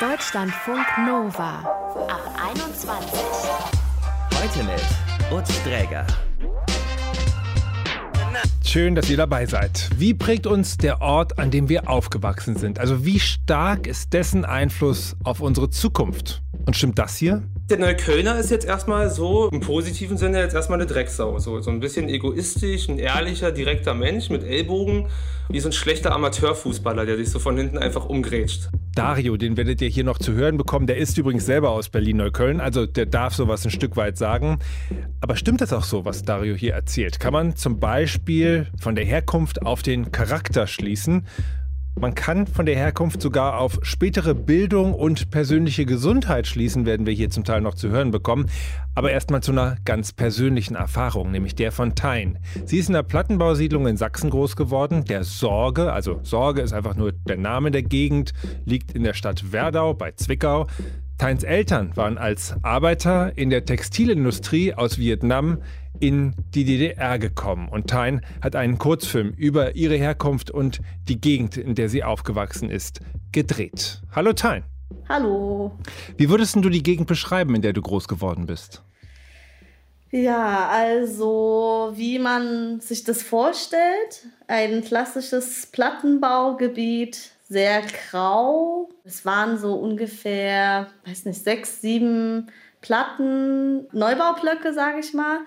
Deutschlandfunk Nova ab 21. Heute mit Utz Dräger. Schön, dass ihr dabei seid. Wie prägt uns der Ort, an dem wir aufgewachsen sind? Also wie stark ist dessen Einfluss auf unsere Zukunft? Und stimmt das hier? Der Neuköllner ist jetzt erstmal so im positiven Sinne jetzt erstmal eine Drecksau. So, so ein bisschen egoistisch, ein ehrlicher, direkter Mensch mit Ellbogen, wie so ein schlechter Amateurfußballer, der sich so von hinten einfach umgrätscht. Dario, den werdet ihr hier noch zu hören bekommen. Der ist übrigens selber aus Berlin-Neukölln, also der darf sowas ein Stück weit sagen. Aber stimmt das auch so, was Dario hier erzählt? Kann man zum Beispiel von der Herkunft auf den Charakter schließen? Man kann von der Herkunft sogar auf spätere Bildung und persönliche Gesundheit schließen, werden wir hier zum Teil noch zu hören bekommen. Aber erstmal zu einer ganz persönlichen Erfahrung, nämlich der von Tein. Sie ist in der Plattenbausiedlung in Sachsen groß geworden. Der Sorge, also Sorge ist einfach nur der Name der Gegend, liegt in der Stadt Werdau bei Zwickau. Teins Eltern waren als Arbeiter in der Textilindustrie aus Vietnam in die DDR gekommen. Und Tain hat einen Kurzfilm über ihre Herkunft und die Gegend, in der sie aufgewachsen ist, gedreht. Hallo Tain. Hallo. Wie würdest du die Gegend beschreiben, in der du groß geworden bist? Ja, also wie man sich das vorstellt, ein klassisches Plattenbaugebiet, sehr grau. Es waren so ungefähr, weiß nicht, sechs, sieben Platten, Neubaublöcke, sage ich mal,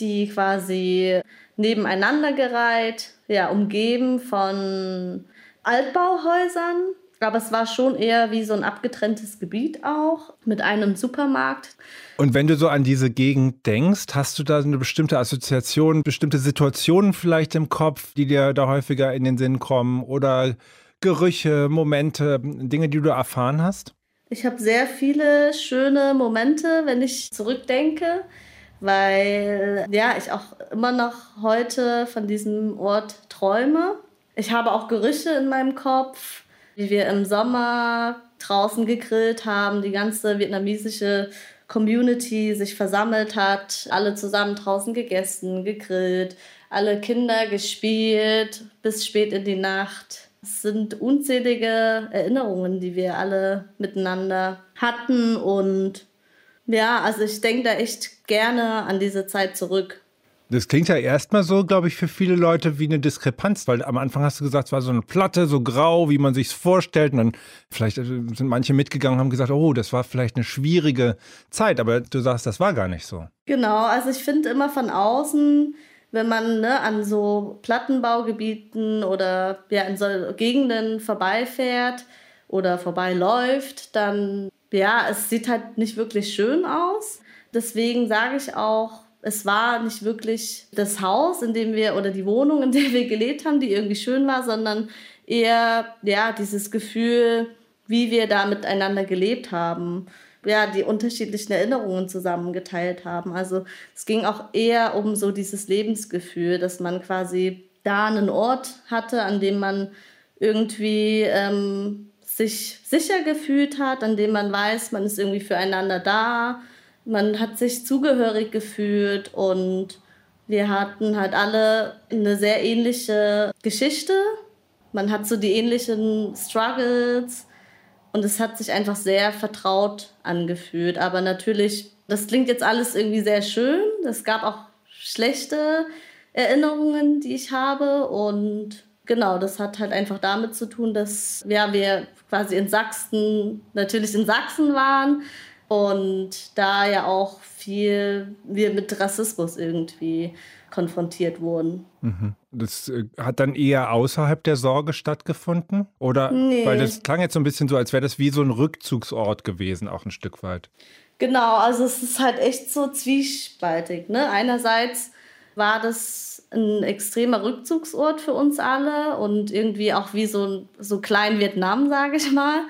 die quasi nebeneinander gereiht, ja, umgeben von Altbauhäusern. Aber es war schon eher wie so ein abgetrenntes Gebiet auch mit einem Supermarkt. Und wenn du so an diese Gegend denkst, hast du da eine bestimmte Assoziation, bestimmte Situationen vielleicht im Kopf, die dir da häufiger in den Sinn kommen oder Gerüche, Momente, Dinge, die du erfahren hast? Ich habe sehr viele schöne Momente, wenn ich zurückdenke weil ja, ich auch immer noch heute von diesem Ort träume. Ich habe auch Gerüche in meinem Kopf, wie wir im Sommer draußen gegrillt haben, die ganze vietnamesische Community sich versammelt hat, alle zusammen draußen gegessen, gegrillt, alle Kinder gespielt bis spät in die Nacht. Es sind unzählige Erinnerungen, die wir alle miteinander hatten und ja, also ich denke da echt gerne an diese Zeit zurück. Das klingt ja erstmal so, glaube ich, für viele Leute wie eine Diskrepanz, weil am Anfang hast du gesagt, es war so eine Platte, so grau, wie man sich es vorstellt. Und dann vielleicht äh, sind manche mitgegangen und haben gesagt, oh, das war vielleicht eine schwierige Zeit. Aber du sagst, das war gar nicht so. Genau, also ich finde immer von außen, wenn man ne, an so Plattenbaugebieten oder ja, in so Gegenden vorbeifährt oder vorbeiläuft, dann ja, es sieht halt nicht wirklich schön aus. Deswegen sage ich auch, es war nicht wirklich das Haus, in dem wir oder die Wohnung, in der wir gelebt haben, die irgendwie schön war, sondern eher ja dieses Gefühl, wie wir da miteinander gelebt haben, ja die unterschiedlichen Erinnerungen zusammengeteilt haben. Also es ging auch eher um so dieses Lebensgefühl, dass man quasi da einen Ort hatte, an dem man irgendwie ähm, sich sicher gefühlt hat, an dem man weiß, man ist irgendwie füreinander da, man hat sich zugehörig gefühlt und wir hatten halt alle eine sehr ähnliche Geschichte. Man hat so die ähnlichen Struggles und es hat sich einfach sehr vertraut angefühlt. Aber natürlich, das klingt jetzt alles irgendwie sehr schön. Es gab auch schlechte Erinnerungen, die ich habe und Genau, das hat halt einfach damit zu tun, dass ja, wir quasi in Sachsen, natürlich in Sachsen waren und da ja auch viel wir mit Rassismus irgendwie konfrontiert wurden. Mhm. Das äh, hat dann eher außerhalb der Sorge stattgefunden? Oder? Nee. Weil das klang jetzt so ein bisschen so, als wäre das wie so ein Rückzugsort gewesen, auch ein Stück weit. Genau, also es ist halt echt so zwiespaltig. Ne? Einerseits war das ein extremer Rückzugsort für uns alle und irgendwie auch wie so, so klein Vietnam, sage ich mal.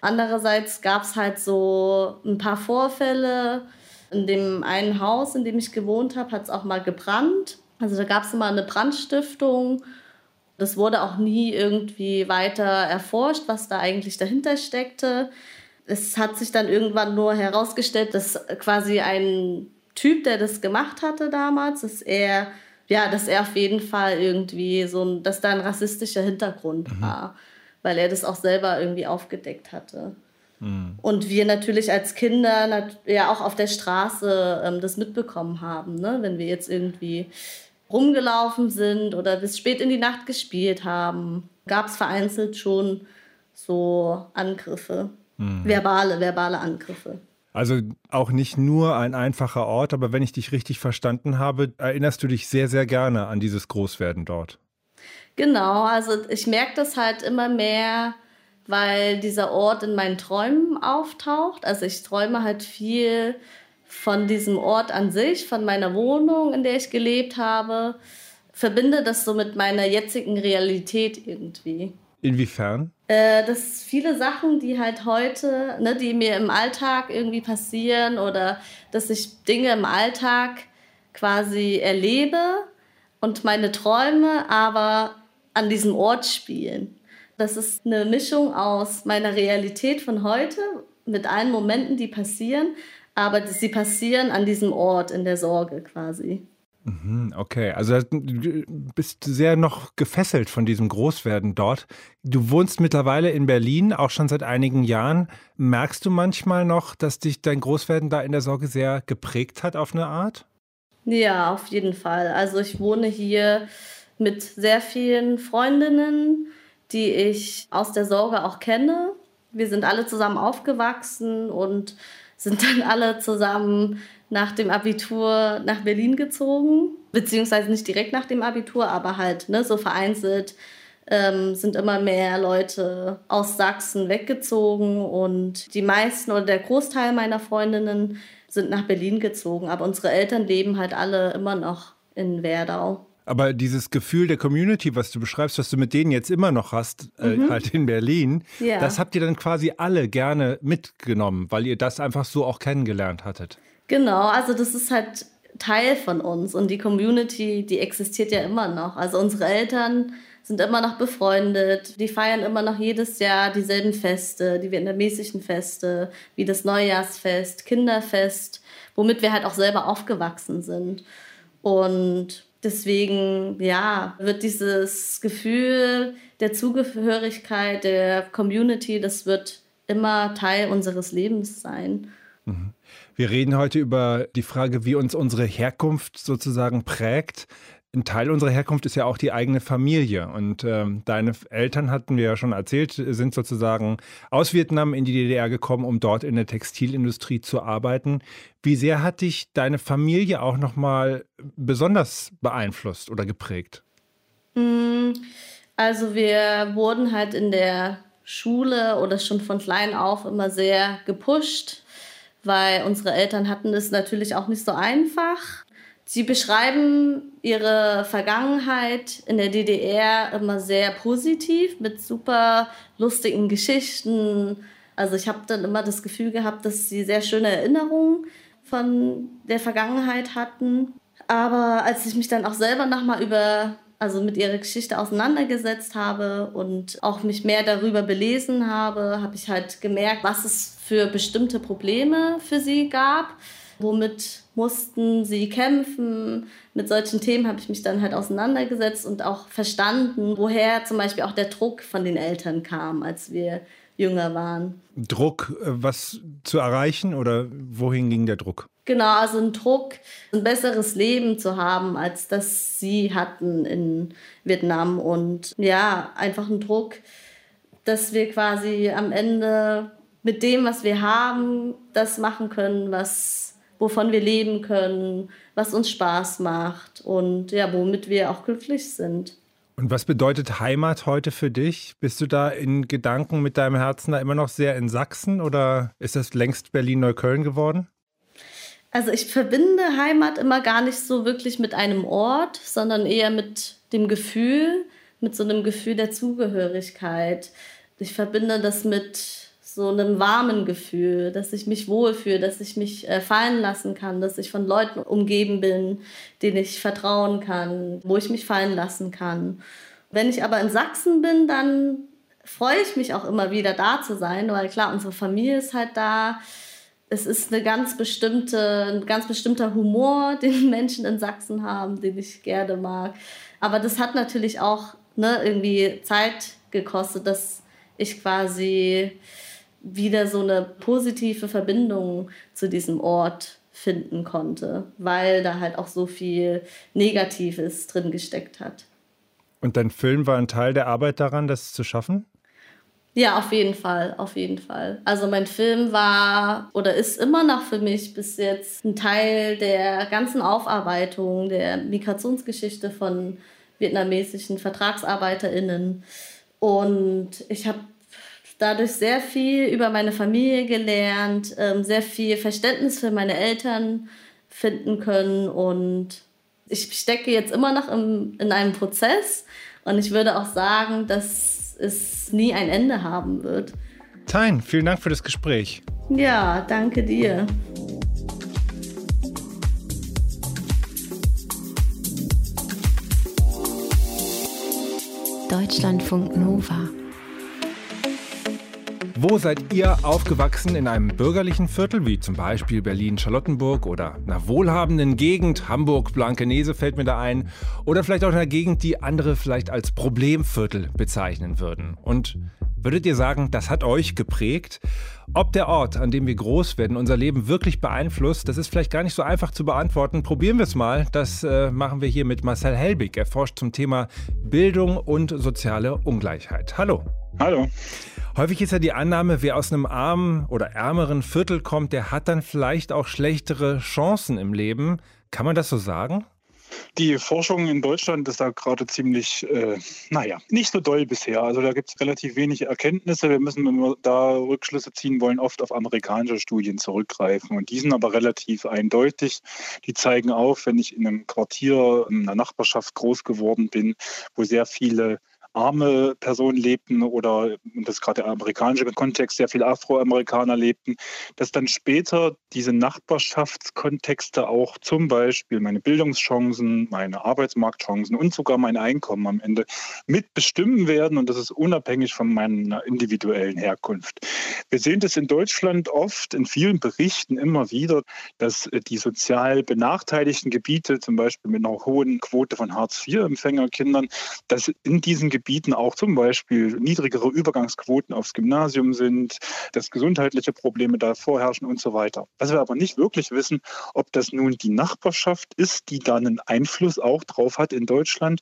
Andererseits gab es halt so ein paar Vorfälle. In dem einen Haus, in dem ich gewohnt habe, hat es auch mal gebrannt. Also da gab es immer eine Brandstiftung. Das wurde auch nie irgendwie weiter erforscht, was da eigentlich dahinter steckte. Es hat sich dann irgendwann nur herausgestellt, dass quasi ein Typ, der das gemacht hatte damals, dass er ja, dass er auf jeden Fall irgendwie so ein, dass da ein rassistischer Hintergrund mhm. war, weil er das auch selber irgendwie aufgedeckt hatte. Mhm. Und wir natürlich als Kinder ja auch auf der Straße ähm, das mitbekommen haben, ne? wenn wir jetzt irgendwie rumgelaufen sind oder bis spät in die Nacht gespielt haben, gab es vereinzelt schon so Angriffe, mhm. verbale, verbale Angriffe. Also auch nicht nur ein einfacher Ort, aber wenn ich dich richtig verstanden habe, erinnerst du dich sehr, sehr gerne an dieses Großwerden dort. Genau, also ich merke das halt immer mehr, weil dieser Ort in meinen Träumen auftaucht. Also ich träume halt viel von diesem Ort an sich, von meiner Wohnung, in der ich gelebt habe, verbinde das so mit meiner jetzigen Realität irgendwie. Inwiefern? Äh, dass viele Sachen, die halt heute, ne, die mir im Alltag irgendwie passieren oder dass ich Dinge im Alltag quasi erlebe und meine Träume aber an diesem Ort spielen. Das ist eine Mischung aus meiner Realität von heute mit allen Momenten, die passieren, aber sie passieren an diesem Ort in der Sorge quasi. Mhm, okay, also du bist sehr noch gefesselt von diesem Großwerden dort. Du wohnst mittlerweile in Berlin, auch schon seit einigen Jahren. Merkst du manchmal noch, dass dich dein Großwerden da in der Sorge sehr geprägt hat auf eine Art? Ja, auf jeden Fall. Also ich wohne hier mit sehr vielen Freundinnen, die ich aus der Sorge auch kenne. Wir sind alle zusammen aufgewachsen und sind dann alle zusammen nach dem Abitur nach Berlin gezogen, beziehungsweise nicht direkt nach dem Abitur, aber halt ne, so vereinzelt ähm, sind immer mehr Leute aus Sachsen weggezogen und die meisten oder der Großteil meiner Freundinnen sind nach Berlin gezogen, aber unsere Eltern leben halt alle immer noch in Werdau. Aber dieses Gefühl der Community, was du beschreibst, was du mit denen jetzt immer noch hast, äh, mhm. halt in Berlin, ja. das habt ihr dann quasi alle gerne mitgenommen, weil ihr das einfach so auch kennengelernt hattet. Genau, also das ist halt Teil von uns und die Community, die existiert ja immer noch. Also unsere Eltern sind immer noch befreundet, die feiern immer noch jedes Jahr dieselben Feste, die vietnamesischen Feste, wie das Neujahrsfest, Kinderfest, womit wir halt auch selber aufgewachsen sind. Und deswegen, ja, wird dieses Gefühl der Zugehörigkeit, der Community, das wird immer Teil unseres Lebens sein. Mhm. Wir reden heute über die Frage, wie uns unsere Herkunft sozusagen prägt. Ein Teil unserer Herkunft ist ja auch die eigene Familie. Und ähm, deine Eltern, hatten wir ja schon erzählt, sind sozusagen aus Vietnam in die DDR gekommen, um dort in der Textilindustrie zu arbeiten. Wie sehr hat dich deine Familie auch nochmal besonders beeinflusst oder geprägt? Hm, also wir wurden halt in der Schule oder schon von klein auf immer sehr gepusht weil unsere Eltern hatten es natürlich auch nicht so einfach. Sie beschreiben ihre Vergangenheit in der DDR immer sehr positiv mit super lustigen Geschichten. Also ich habe dann immer das Gefühl gehabt, dass sie sehr schöne Erinnerungen von der Vergangenheit hatten. Aber als ich mich dann auch selber nochmal über also mit ihrer Geschichte auseinandergesetzt habe und auch mich mehr darüber belesen habe, habe ich halt gemerkt, was es für bestimmte Probleme für sie gab, womit mussten sie kämpfen. Mit solchen Themen habe ich mich dann halt auseinandergesetzt und auch verstanden, woher zum Beispiel auch der Druck von den Eltern kam, als wir jünger waren. Druck, äh, was zu erreichen oder wohin ging der Druck? Genau, also ein Druck, ein besseres Leben zu haben, als das sie hatten in Vietnam. Und ja, einfach ein Druck, dass wir quasi am Ende mit dem, was wir haben, das machen können, was, wovon wir leben können, was uns Spaß macht und ja, womit wir auch glücklich sind. Und was bedeutet Heimat heute für dich? Bist du da in Gedanken mit deinem Herzen da immer noch sehr in Sachsen oder ist das längst Berlin-Neukölln geworden? Also ich verbinde Heimat immer gar nicht so wirklich mit einem Ort, sondern eher mit dem Gefühl, mit so einem Gefühl der Zugehörigkeit. Ich verbinde das mit so einem warmen Gefühl, dass ich mich wohlfühle, dass ich mich äh, fallen lassen kann, dass ich von Leuten umgeben bin, denen ich vertrauen kann, wo ich mich fallen lassen kann. Wenn ich aber in Sachsen bin, dann freue ich mich auch immer wieder da zu sein, weil klar, unsere Familie ist halt da es ist eine ganz bestimmte, ein ganz bestimmter Humor, den Menschen in Sachsen haben, den ich gerne mag. Aber das hat natürlich auch ne, irgendwie Zeit gekostet, dass ich quasi wieder so eine positive Verbindung zu diesem Ort finden konnte, weil da halt auch so viel Negatives drin gesteckt hat. Und dein Film war ein Teil der Arbeit daran, das zu schaffen? Ja, auf jeden Fall, auf jeden Fall. Also mein Film war oder ist immer noch für mich bis jetzt ein Teil der ganzen Aufarbeitung der Migrationsgeschichte von vietnamesischen Vertragsarbeiterinnen. Und ich habe dadurch sehr viel über meine Familie gelernt, ähm, sehr viel Verständnis für meine Eltern finden können und ich stecke jetzt immer noch im, in einem Prozess und ich würde auch sagen, dass es nie ein Ende haben wird. Tein, vielen Dank für das Gespräch. Ja, danke dir. Deutschlandfunk Nova. Wo seid ihr aufgewachsen in einem bürgerlichen Viertel, wie zum Beispiel Berlin-Charlottenburg oder einer wohlhabenden Gegend, Hamburg-Blankenese fällt mir da ein, oder vielleicht auch in einer Gegend, die andere vielleicht als Problemviertel bezeichnen würden? Und würdet ihr sagen, das hat euch geprägt? Ob der Ort, an dem wir groß werden, unser Leben wirklich beeinflusst, das ist vielleicht gar nicht so einfach zu beantworten. Probieren wir es mal. Das äh, machen wir hier mit Marcel Helbig. Er forscht zum Thema Bildung und soziale Ungleichheit. Hallo. Hallo. Häufig ist ja die Annahme, wer aus einem armen oder ärmeren Viertel kommt, der hat dann vielleicht auch schlechtere Chancen im Leben. Kann man das so sagen? Die Forschung in Deutschland ist da gerade ziemlich, äh, naja, nicht so doll bisher. Also da gibt es relativ wenig Erkenntnisse. Wir müssen, wenn wir da Rückschlüsse ziehen wollen, oft auf amerikanische Studien zurückgreifen. Und die sind aber relativ eindeutig. Die zeigen auf, wenn ich in einem Quartier, in einer Nachbarschaft groß geworden bin, wo sehr viele arme Personen lebten oder, das ist gerade der amerikanische Kontext, sehr viele Afroamerikaner lebten, dass dann später diese Nachbarschaftskontexte auch zum Beispiel meine Bildungschancen, meine Arbeitsmarktchancen und sogar mein Einkommen am Ende mitbestimmen werden und das ist unabhängig von meiner individuellen Herkunft. Wir sehen das in Deutschland oft in vielen Berichten immer wieder, dass die sozial benachteiligten Gebiete, zum Beispiel mit einer hohen Quote von Hartz-IV-Empfängerkindern, dass in diesen Gebieten Gebieten auch zum Beispiel niedrigere Übergangsquoten aufs Gymnasium sind, dass gesundheitliche Probleme da vorherrschen und so weiter. Was wir aber nicht wirklich wissen, ob das nun die Nachbarschaft ist, die da einen Einfluss auch drauf hat in Deutschland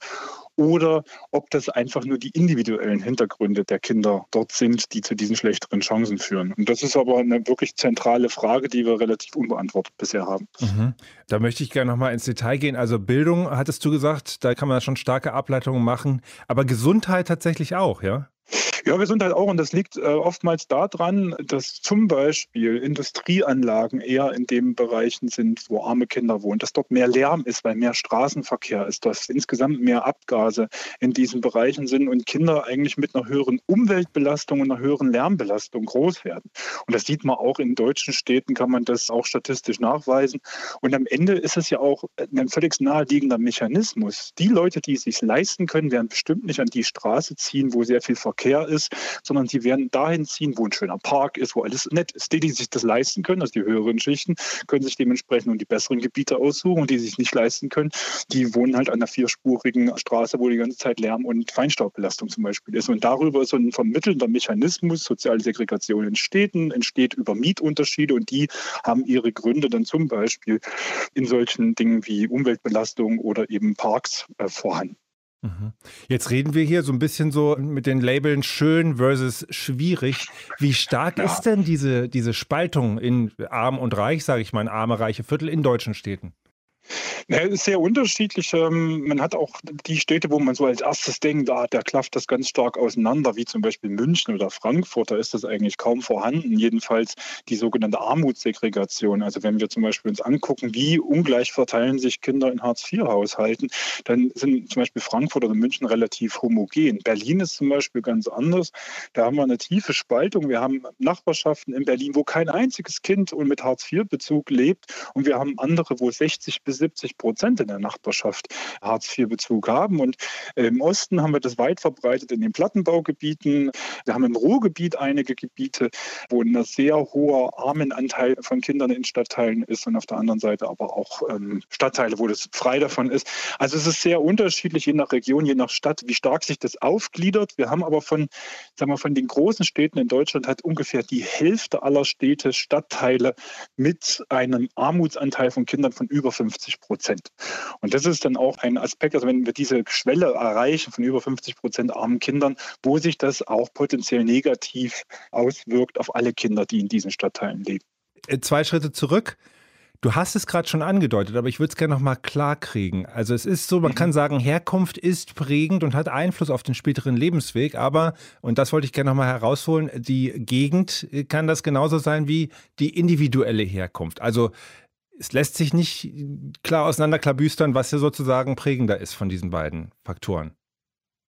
oder ob das einfach nur die individuellen Hintergründe der Kinder dort sind, die zu diesen schlechteren Chancen führen. Und das ist aber eine wirklich zentrale Frage, die wir relativ unbeantwortet bisher haben. Mhm. Da möchte ich gerne nochmal ins Detail gehen. Also Bildung, hattest du gesagt, da kann man schon starke Ableitungen machen, aber Gesundheit tatsächlich auch, ja? Ja, wir sind halt auch, und das liegt äh, oftmals daran, dass zum Beispiel Industrieanlagen eher in den Bereichen sind, wo arme Kinder wohnen, dass dort mehr Lärm ist, weil mehr Straßenverkehr ist, dass insgesamt mehr Abgase in diesen Bereichen sind und Kinder eigentlich mit einer höheren Umweltbelastung und einer höheren Lärmbelastung groß werden. Und das sieht man auch in deutschen Städten, kann man das auch statistisch nachweisen. Und am Ende ist es ja auch ein völlig naheliegender Mechanismus. Die Leute, die es sich leisten können, werden bestimmt nicht an die Straße ziehen, wo sehr viel Verkehr ist ist, sondern sie werden dahin ziehen, wo ein schöner Park ist, wo alles nett ist. Die, die sich das leisten können, also die höheren Schichten, können sich dementsprechend nun die besseren Gebiete aussuchen und die sich nicht leisten können, die wohnen halt an einer vierspurigen Straße, wo die ganze Zeit Lärm und Feinstaubbelastung zum Beispiel ist. Und darüber ist so ein vermittelnder Mechanismus, soziale Segregation in Städten, entsteht über Mietunterschiede und die haben ihre Gründe dann zum Beispiel in solchen Dingen wie Umweltbelastung oder eben Parks äh, vorhanden. Jetzt reden wir hier so ein bisschen so mit den Labeln schön versus schwierig. Wie stark ja. ist denn diese, diese Spaltung in arm und reich, sage ich mal, in arme, reiche Viertel in deutschen Städten? Ja, ist sehr unterschiedlich. Ähm, man hat auch die Städte, wo man so als erstes denkt, ah, da klafft das ganz stark auseinander, wie zum Beispiel München oder Frankfurt. Da ist das eigentlich kaum vorhanden. Jedenfalls die sogenannte Armutssegregation. Also wenn wir zum Beispiel uns angucken, wie ungleich verteilen sich Kinder in Hartz-IV-Haushalten, dann sind zum Beispiel Frankfurt oder München relativ homogen. Berlin ist zum Beispiel ganz anders. Da haben wir eine tiefe Spaltung. Wir haben Nachbarschaften in Berlin, wo kein einziges Kind mit Hartz-IV-Bezug lebt. Und wir haben andere, wo 60 bis bis 70 Prozent in der Nachbarschaft Hartz-IV-Bezug haben. Und im Osten haben wir das weit verbreitet in den Plattenbaugebieten. Wir haben im Ruhrgebiet einige Gebiete, wo ein sehr hoher Armenanteil von Kindern in Stadtteilen ist und auf der anderen Seite aber auch ähm, Stadtteile, wo das frei davon ist. Also es ist sehr unterschiedlich, je nach Region, je nach Stadt, wie stark sich das aufgliedert. Wir haben aber von, sagen wir, von den großen Städten in Deutschland hat ungefähr die Hälfte aller Städte Stadtteile mit einem Armutsanteil von Kindern von über 50 Prozent. Und das ist dann auch ein Aspekt, also wenn wir diese Schwelle erreichen von über 50 Prozent armen Kindern, wo sich das auch potenziell negativ auswirkt auf alle Kinder, die in diesen Stadtteilen leben. Äh, zwei Schritte zurück. Du hast es gerade schon angedeutet, aber ich würde es gerne noch mal klar kriegen. Also es ist so, man mhm. kann sagen, Herkunft ist prägend und hat Einfluss auf den späteren Lebensweg, aber, und das wollte ich gerne noch mal herausholen, die Gegend kann das genauso sein wie die individuelle Herkunft. Also es lässt sich nicht klar auseinanderklabüstern, was hier sozusagen prägender ist von diesen beiden Faktoren.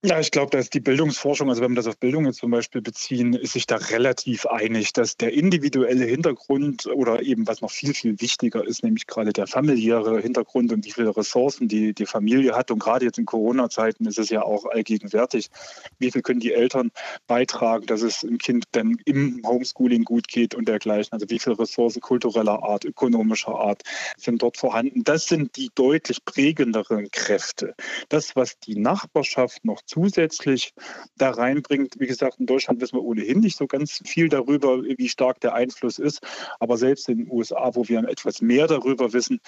Ja, ich glaube, da ist die Bildungsforschung, also wenn wir das auf Bildung jetzt zum Beispiel beziehen, ist sich da relativ einig, dass der individuelle Hintergrund oder eben was noch viel, viel wichtiger ist, nämlich gerade der familiäre Hintergrund und wie viele Ressourcen die, die Familie hat. Und gerade jetzt in Corona-Zeiten ist es ja auch allgegenwärtig. Wie viel können die Eltern beitragen, dass es dem Kind dann im Homeschooling gut geht und dergleichen? Also wie viele Ressourcen kultureller Art, ökonomischer Art sind dort vorhanden? Das sind die deutlich prägenderen Kräfte. Das, was die Nachbarschaft noch zusätzlich da reinbringt. Wie gesagt, in Deutschland wissen wir ohnehin nicht so ganz viel darüber, wie stark der Einfluss ist. Aber selbst in den USA, wo wir etwas mehr darüber wissen,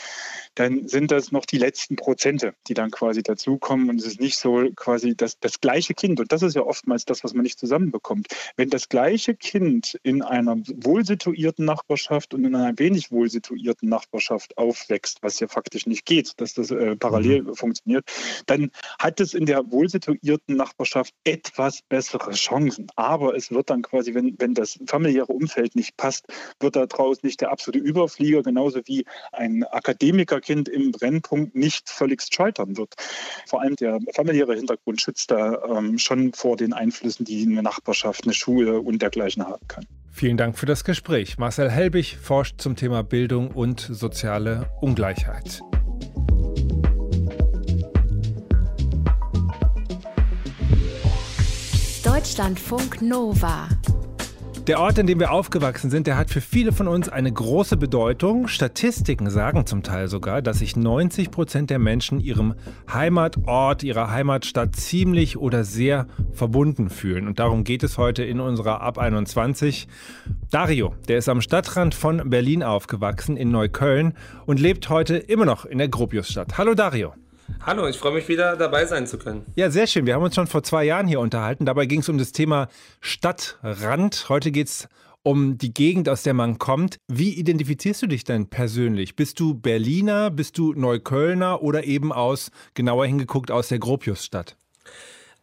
dann sind das noch die letzten Prozente, die dann quasi dazukommen. Und es ist nicht so quasi das, das gleiche Kind. Und das ist ja oftmals das, was man nicht zusammenbekommt. Wenn das gleiche Kind in einer wohlsituierten Nachbarschaft und in einer wenig wohlsituierten Nachbarschaft aufwächst, was ja faktisch nicht geht, dass das äh, parallel mhm. funktioniert, dann hat es in der wohlsituierten etablierten Nachbarschaft etwas bessere Chancen. Aber es wird dann quasi, wenn, wenn das familiäre Umfeld nicht passt, wird daraus nicht der absolute Überflieger, genauso wie ein Akademikerkind im Brennpunkt nicht völligst scheitern wird. Vor allem der familiäre Hintergrund schützt da ähm, schon vor den Einflüssen, die eine Nachbarschaft, eine Schule und dergleichen haben kann. Vielen Dank für das Gespräch. Marcel Helbig forscht zum Thema Bildung und soziale Ungleichheit. Deutschlandfunk Nova. Der Ort, in dem wir aufgewachsen sind, der hat für viele von uns eine große Bedeutung. Statistiken sagen zum Teil sogar, dass sich 90 Prozent der Menschen ihrem Heimatort, ihrer Heimatstadt ziemlich oder sehr verbunden fühlen. Und darum geht es heute in unserer Ab 21. Dario, der ist am Stadtrand von Berlin aufgewachsen, in Neukölln, und lebt heute immer noch in der Gropiusstadt. Hallo Dario. Hallo, ich freue mich wieder dabei sein zu können. Ja, sehr schön. Wir haben uns schon vor zwei Jahren hier unterhalten. Dabei ging es um das Thema Stadtrand. Heute geht es um die Gegend, aus der man kommt. Wie identifizierst du dich denn persönlich? Bist du Berliner, bist du Neuköllner oder eben aus, genauer hingeguckt, aus der Gropiusstadt?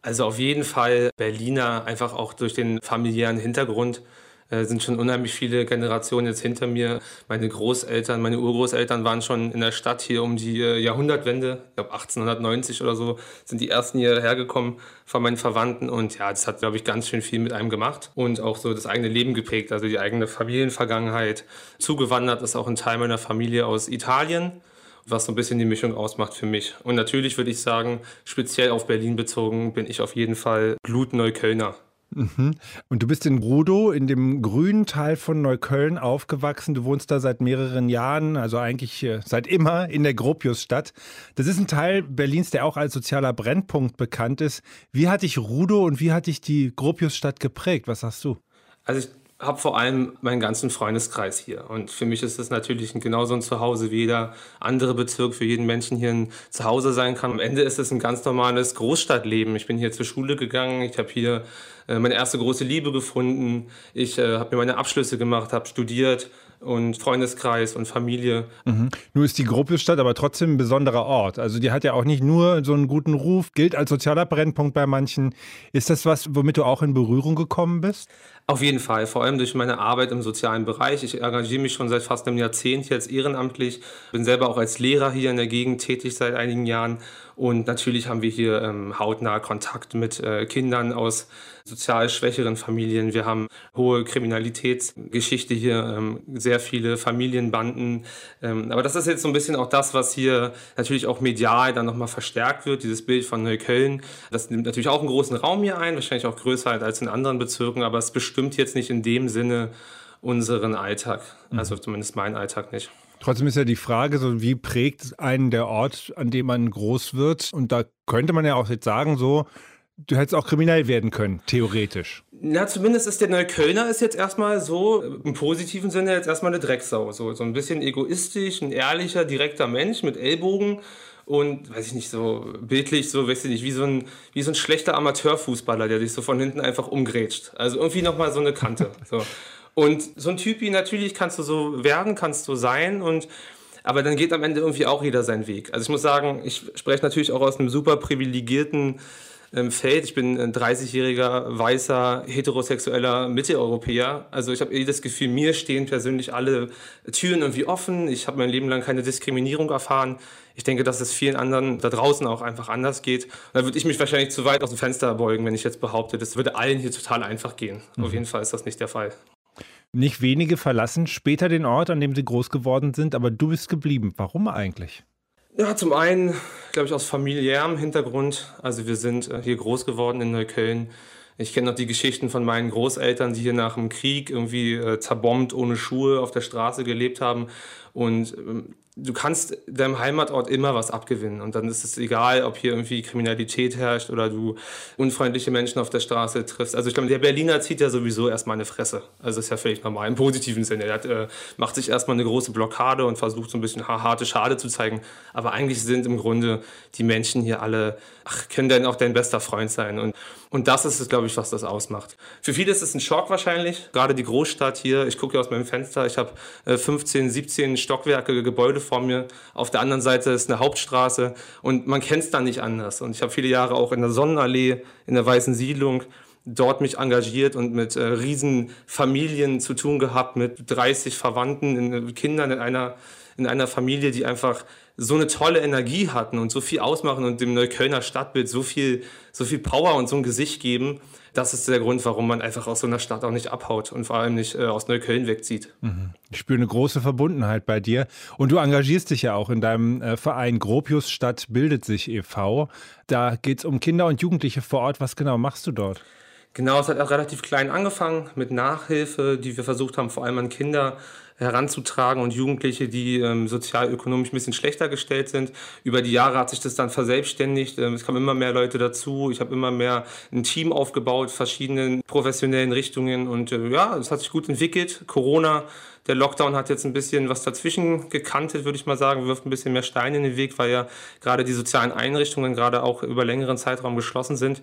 Also auf jeden Fall Berliner, einfach auch durch den familiären Hintergrund. Äh, sind schon unheimlich viele Generationen jetzt hinter mir. Meine Großeltern, meine Urgroßeltern waren schon in der Stadt hier um die äh, Jahrhundertwende. Ich glaube 1890 oder so sind die ersten hierher gekommen von meinen Verwandten. Und ja, das hat, glaube ich, ganz schön viel mit einem gemacht und auch so das eigene Leben geprägt, also die eigene Familienvergangenheit. Zugewandert ist auch ein Teil meiner Familie aus Italien was so ein bisschen die Mischung ausmacht für mich. Und natürlich würde ich sagen, speziell auf Berlin bezogen, bin ich auf jeden Fall Blutneuköllner. Mhm. Und du bist in Rudow, in dem grünen Teil von Neukölln aufgewachsen. Du wohnst da seit mehreren Jahren, also eigentlich äh, seit immer in der Gropiusstadt. Das ist ein Teil Berlins, der auch als sozialer Brennpunkt bekannt ist. Wie hat dich Rudow und wie hat dich die Gropiusstadt geprägt? Was sagst du? Also ich habe vor allem meinen ganzen Freundeskreis hier. Und für mich ist es natürlich genauso ein Zuhause wie jeder andere Bezirk für jeden Menschen hier ein Zuhause sein kann. Am Ende ist es ein ganz normales Großstadtleben. Ich bin hier zur Schule gegangen, ich habe hier äh, meine erste große Liebe gefunden, ich äh, habe mir meine Abschlüsse gemacht, habe studiert und Freundeskreis und Familie. Mhm. Nur ist die Gropiusstadt aber trotzdem ein besonderer Ort. Also die hat ja auch nicht nur so einen guten Ruf, gilt als sozialer Brennpunkt bei manchen. Ist das was, womit du auch in Berührung gekommen bist? Auf jeden Fall, vor allem durch meine Arbeit im sozialen Bereich. Ich engagiere mich schon seit fast einem Jahrzehnt jetzt ehrenamtlich, bin selber auch als Lehrer hier in der Gegend tätig seit einigen Jahren Und natürlich haben wir hier ähm, hautnah Kontakt mit äh, Kindern aus sozial schwächeren Familien. Wir haben hohe Kriminalitätsgeschichte hier, ähm, sehr viele Familienbanden. Ähm, aber das ist jetzt so ein bisschen auch das, was hier natürlich auch medial dann nochmal verstärkt wird, dieses Bild von Neukölln. Das nimmt natürlich auch einen großen Raum hier ein, wahrscheinlich auch größer als in anderen Bezirken, aber es bestimmt jetzt nicht in dem Sinne unseren Alltag. Also zumindest meinen Alltag nicht. Trotzdem ist ja die Frage, so wie prägt einen der Ort, an dem man groß wird? Und da könnte man ja auch jetzt sagen, so, du hättest auch kriminell werden können, theoretisch. Na, zumindest ist der Neuköllner ist jetzt erstmal so, im positiven Sinne jetzt erstmal eine Drecksau. So, so ein bisschen egoistisch, ein ehrlicher, direkter Mensch mit Ellbogen und, weiß ich nicht, so bildlich, so, weiß ich nicht, wie so ein, wie so ein schlechter Amateurfußballer, der sich so von hinten einfach umgrätscht. Also irgendwie nochmal so eine Kante. So. Und so ein Typi, natürlich kannst du so werden, kannst du sein und aber dann geht am Ende irgendwie auch jeder seinen Weg. Also ich muss sagen, ich spreche natürlich auch aus einem super privilegierten ähm, Feld. Ich bin ein 30-jähriger, weißer, heterosexueller Mitteleuropäer. Also ich habe eh das Gefühl, mir stehen persönlich alle Türen irgendwie offen. Ich habe mein Leben lang keine Diskriminierung erfahren. Ich denke, dass es vielen anderen da draußen auch einfach anders geht. Da würde ich mich wahrscheinlich zu weit aus dem Fenster beugen, wenn ich jetzt behaupte, das würde allen hier total einfach gehen. Mhm. Auf jeden Fall ist das nicht der Fall. Nicht wenige verlassen später den Ort, an dem sie groß geworden sind, aber du bist geblieben. Warum eigentlich? Ja, zum einen, glaube ich, aus familiärem Hintergrund. Also wir sind äh, hier groß geworden in Neukölln. Ich kenne noch die Geschichten von meinen Großeltern, die hier nach dem Krieg irgendwie äh, zerbombt, ohne Schuhe auf der Straße gelebt haben. Und ähm, du kannst deinem Heimatort immer was abgewinnen. Und dann ist es egal, ob hier irgendwie Kriminalität herrscht oder du unfreundliche Menschen auf der Straße triffst. Also ich glaube, der Berliner zieht ja sowieso erstmal eine Fresse. Also ist ja völlig normal, im positiven Sinne. Er hat, äh, macht sich erstmal eine große Blockade und versucht so ein bisschen harte Schade zu zeigen. Aber eigentlich sind im Grunde die Menschen hier alle, ach, können denn auch dein bester Freund sein. Und, und das ist es, glaube ich, was das ausmacht. Für viele ist es ein Schock wahrscheinlich. Gerade die Großstadt hier, ich gucke hier aus meinem Fenster, ich habe äh, 15, 17 Stockwerke, Gebäude vor mir. Auf der anderen Seite ist eine Hauptstraße und man kennt es da nicht anders. Und ich habe viele Jahre auch in der Sonnenallee, in der Weißen Siedlung, dort mich engagiert und mit äh, riesen Familien zu tun gehabt, mit 30 Verwandten, in, Kindern in einer, in einer Familie, die einfach so eine tolle Energie hatten und so viel ausmachen und dem Neuköllner Stadtbild so viel, so viel Power und so ein Gesicht geben das ist der Grund, warum man einfach aus so einer Stadt auch nicht abhaut und vor allem nicht äh, aus Neukölln wegzieht. Mhm. Ich spüre eine große Verbundenheit bei dir. Und du engagierst dich ja auch in deinem äh, Verein Gropius Stadt bildet sich e.V. Da geht es um Kinder und Jugendliche vor Ort. Was genau machst du dort? Genau, es hat auch relativ klein angefangen mit Nachhilfe, die wir versucht haben, vor allem an Kinder heranzutragen und Jugendliche, die ähm, sozial-ökonomisch ein bisschen schlechter gestellt sind. Über die Jahre hat sich das dann verselbstständigt. Ähm, es kamen immer mehr Leute dazu. Ich habe immer mehr ein Team aufgebaut, verschiedenen professionellen Richtungen und äh, ja, es hat sich gut entwickelt. Corona der Lockdown hat jetzt ein bisschen was dazwischen gekantet, würde ich mal sagen, wirft ein bisschen mehr Steine in den Weg, weil ja gerade die sozialen Einrichtungen gerade auch über längeren Zeitraum geschlossen sind.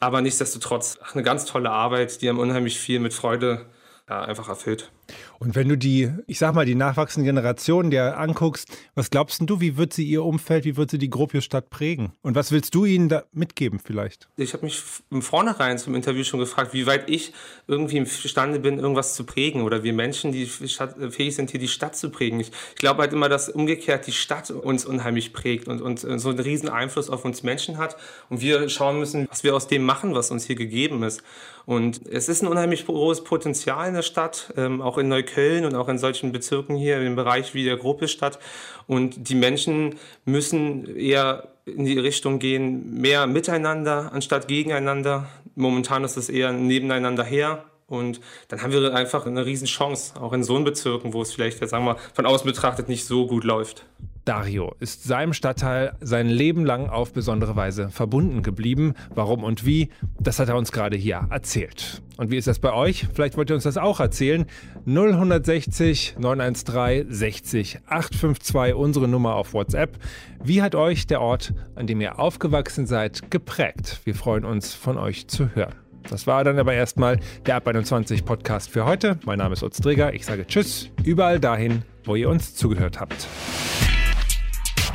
Aber nichtsdestotrotz eine ganz tolle Arbeit, die einem unheimlich viel mit Freude ja, einfach erfüllt. Und wenn du die, ich sag mal, die nachwachsenden Generationen dir anguckst, was glaubst du, wie wird sie ihr Umfeld, wie wird sie die Gropiusstadt prägen? Und was willst du ihnen da mitgeben vielleicht? Ich habe mich im Vornherein zum Interview schon gefragt, wie weit ich irgendwie imstande bin, irgendwas zu prägen oder wir Menschen, die fähig sind, hier die Stadt zu prägen. Ich, ich glaube halt immer, dass umgekehrt die Stadt uns unheimlich prägt und, und so einen riesen Einfluss auf uns Menschen hat und wir schauen müssen, was wir aus dem machen, was uns hier gegeben ist. Und es ist ein unheimlich großes Potenzial in der Stadt, ähm, auch in Neukölln und auch in solchen Bezirken hier im Bereich wie der Gruppe Stadt. Und die Menschen müssen eher in die Richtung gehen, mehr miteinander anstatt gegeneinander. Momentan ist es eher nebeneinander her. Und dann haben wir einfach eine Riesenchance, auch in so Bezirken, wo es vielleicht, sagen wir, von außen betrachtet nicht so gut läuft. Dario ist seinem Stadtteil sein Leben lang auf besondere Weise verbunden geblieben. Warum und wie, das hat er uns gerade hier erzählt. Und wie ist das bei euch? Vielleicht wollt ihr uns das auch erzählen. 0160 913 60 852, unsere Nummer auf WhatsApp. Wie hat euch der Ort, an dem ihr aufgewachsen seid, geprägt? Wir freuen uns, von euch zu hören. Das war dann aber erstmal der Ab 21 Podcast für heute. Mein Name ist Utz Träger. Ich sage Tschüss, überall dahin, wo ihr uns zugehört habt.